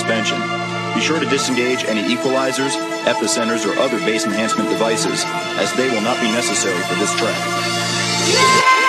suspension. Be sure to disengage any equalizers, epicenters, or other bass enhancement devices, as they will not be necessary for this track. Thank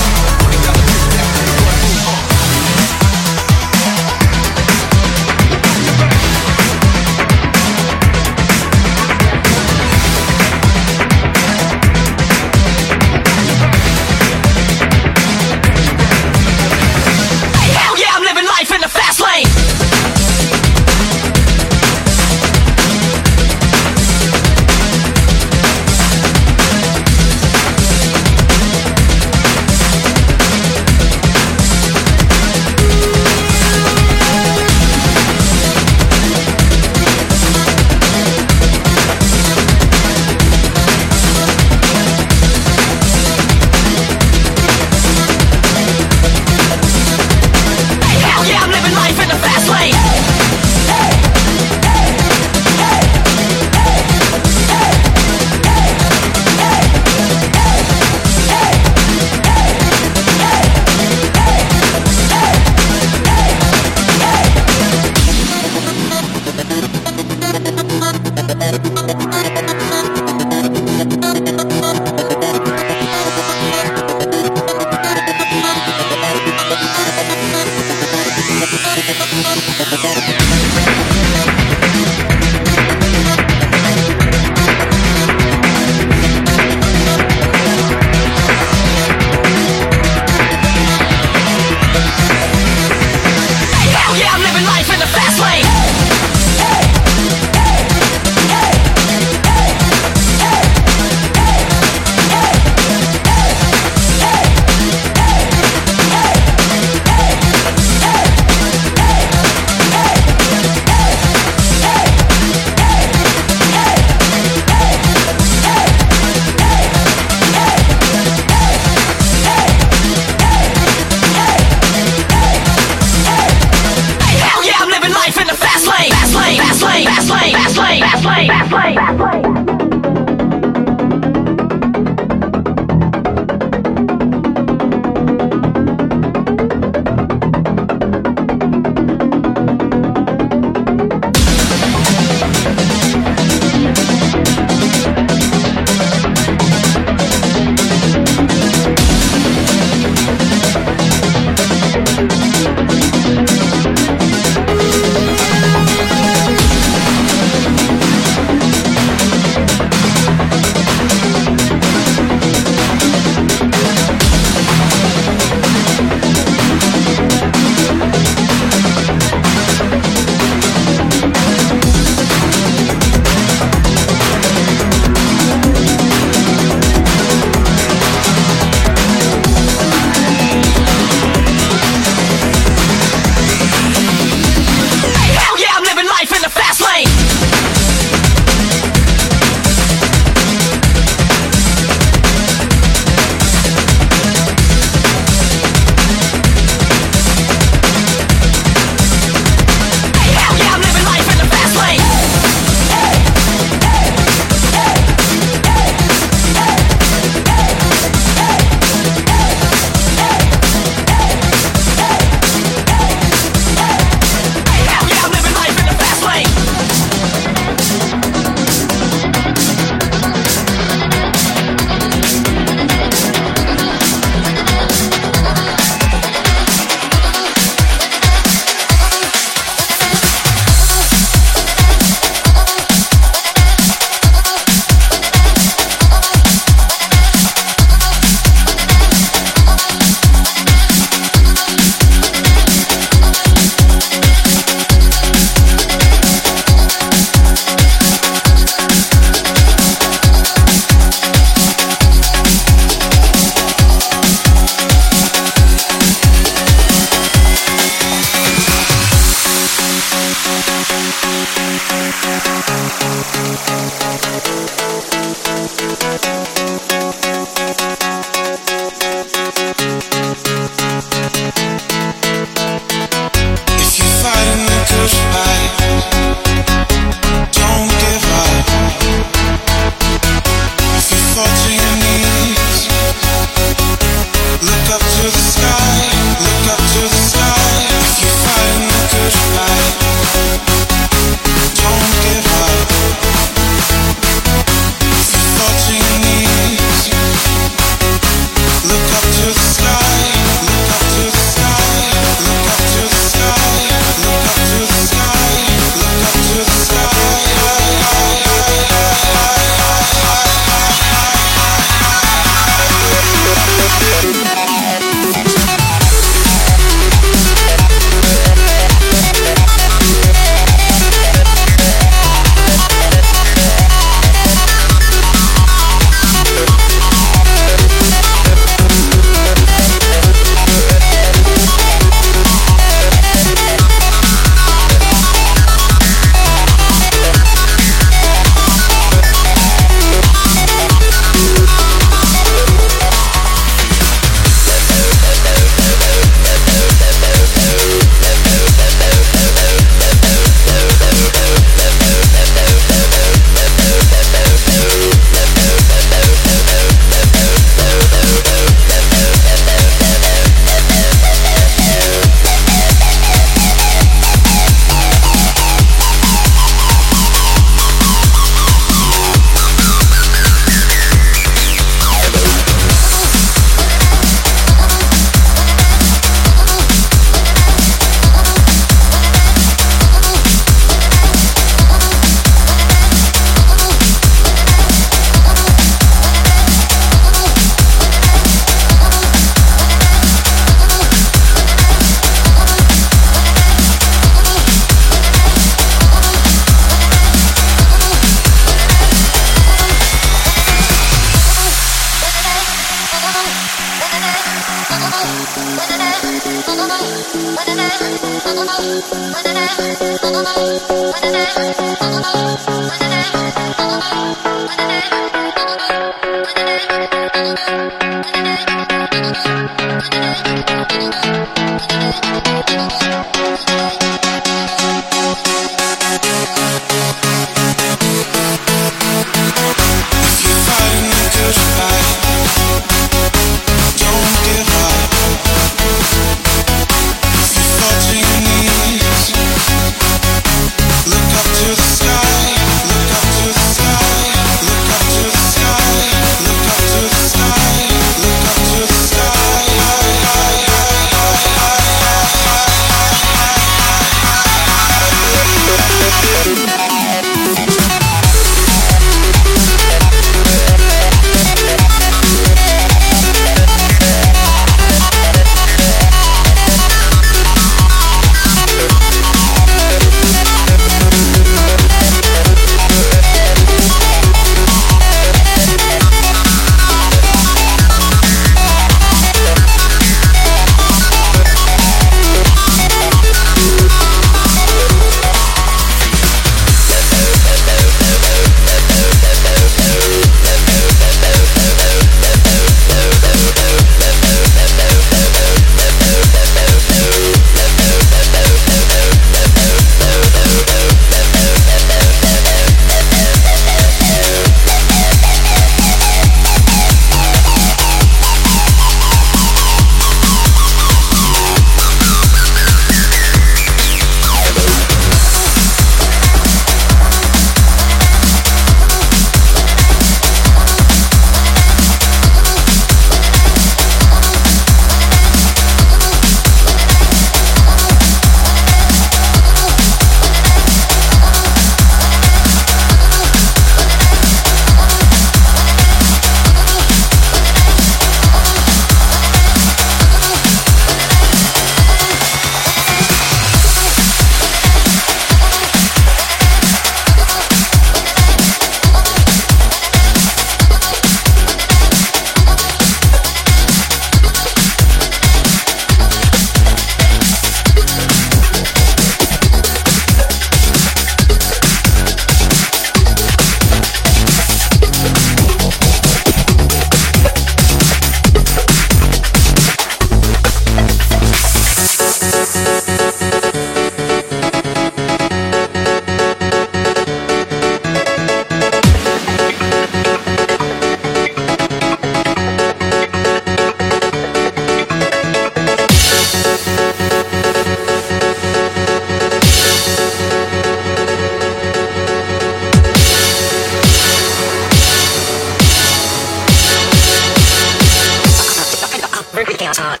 Talk.